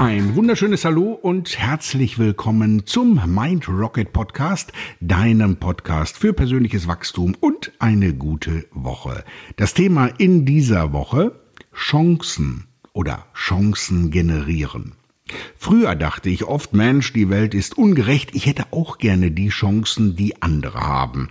Ein wunderschönes Hallo und herzlich willkommen zum Mind Rocket Podcast, deinem Podcast für persönliches Wachstum und eine gute Woche. Das Thema in dieser Woche Chancen oder Chancen generieren. Früher dachte ich oft, Mensch, die Welt ist ungerecht, ich hätte auch gerne die Chancen, die andere haben.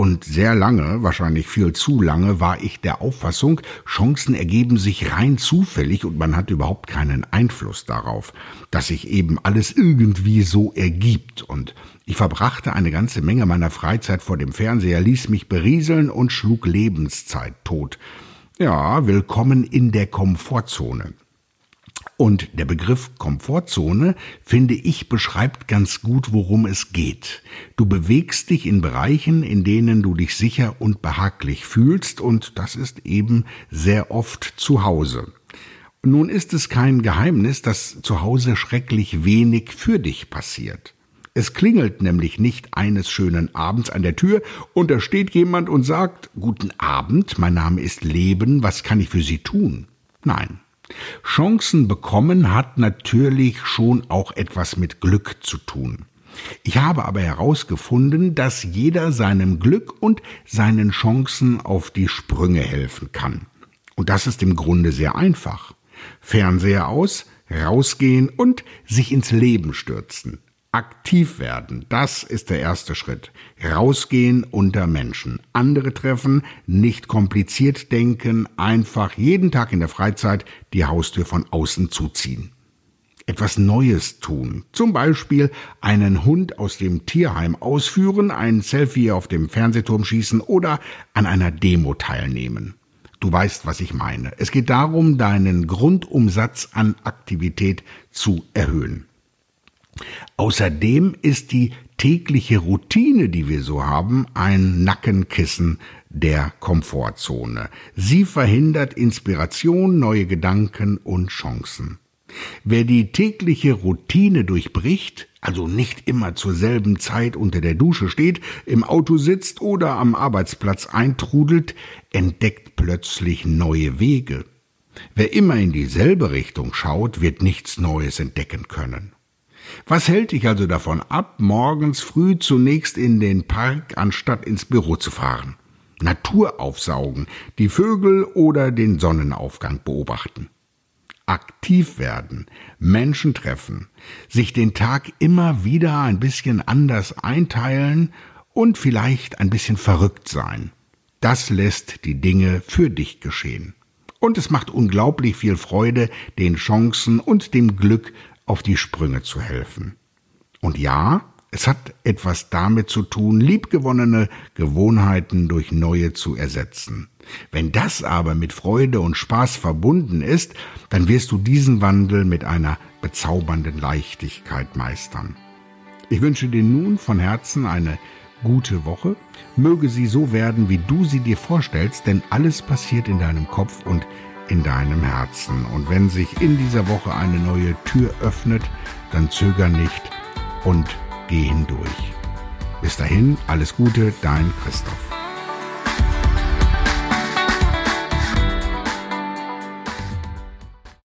Und sehr lange, wahrscheinlich viel zu lange, war ich der Auffassung, Chancen ergeben sich rein zufällig und man hat überhaupt keinen Einfluss darauf, dass sich eben alles irgendwie so ergibt. Und ich verbrachte eine ganze Menge meiner Freizeit vor dem Fernseher, ließ mich berieseln und schlug Lebenszeit tot. Ja, willkommen in der Komfortzone. Und der Begriff Komfortzone, finde ich, beschreibt ganz gut, worum es geht. Du bewegst dich in Bereichen, in denen du dich sicher und behaglich fühlst, und das ist eben sehr oft zu Hause. Nun ist es kein Geheimnis, dass zu Hause schrecklich wenig für dich passiert. Es klingelt nämlich nicht eines schönen Abends an der Tür und da steht jemand und sagt Guten Abend, mein Name ist Leben, was kann ich für Sie tun? Nein, Chancen bekommen hat natürlich schon auch etwas mit Glück zu tun. Ich habe aber herausgefunden, dass jeder seinem Glück und seinen Chancen auf die Sprünge helfen kann. Und das ist im Grunde sehr einfach. Fernseher aus, rausgehen und sich ins Leben stürzen. Aktiv werden, das ist der erste Schritt. Rausgehen unter Menschen, andere treffen, nicht kompliziert denken, einfach jeden Tag in der Freizeit die Haustür von außen zuziehen. Etwas Neues tun, zum Beispiel einen Hund aus dem Tierheim ausführen, ein Selfie auf dem Fernsehturm schießen oder an einer Demo teilnehmen. Du weißt, was ich meine. Es geht darum, deinen Grundumsatz an Aktivität zu erhöhen. Außerdem ist die tägliche Routine, die wir so haben, ein Nackenkissen der Komfortzone. Sie verhindert Inspiration, neue Gedanken und Chancen. Wer die tägliche Routine durchbricht, also nicht immer zur selben Zeit unter der Dusche steht, im Auto sitzt oder am Arbeitsplatz eintrudelt, entdeckt plötzlich neue Wege. Wer immer in dieselbe Richtung schaut, wird nichts Neues entdecken können. Was hält dich also davon ab, morgens früh zunächst in den Park anstatt ins Büro zu fahren? Natur aufsaugen, die Vögel oder den Sonnenaufgang beobachten. Aktiv werden, Menschen treffen, sich den Tag immer wieder ein bisschen anders einteilen und vielleicht ein bisschen verrückt sein. Das lässt die Dinge für dich geschehen. Und es macht unglaublich viel Freude, den Chancen und dem Glück auf die Sprünge zu helfen. Und ja, es hat etwas damit zu tun, liebgewonnene Gewohnheiten durch neue zu ersetzen. Wenn das aber mit Freude und Spaß verbunden ist, dann wirst du diesen Wandel mit einer bezaubernden Leichtigkeit meistern. Ich wünsche dir nun von Herzen eine gute Woche. Möge sie so werden, wie du sie dir vorstellst, denn alles passiert in deinem Kopf und in deinem Herzen. Und wenn sich in dieser Woche eine neue Tür öffnet, dann zöger nicht und geh hindurch. Bis dahin, alles Gute, dein Christoph.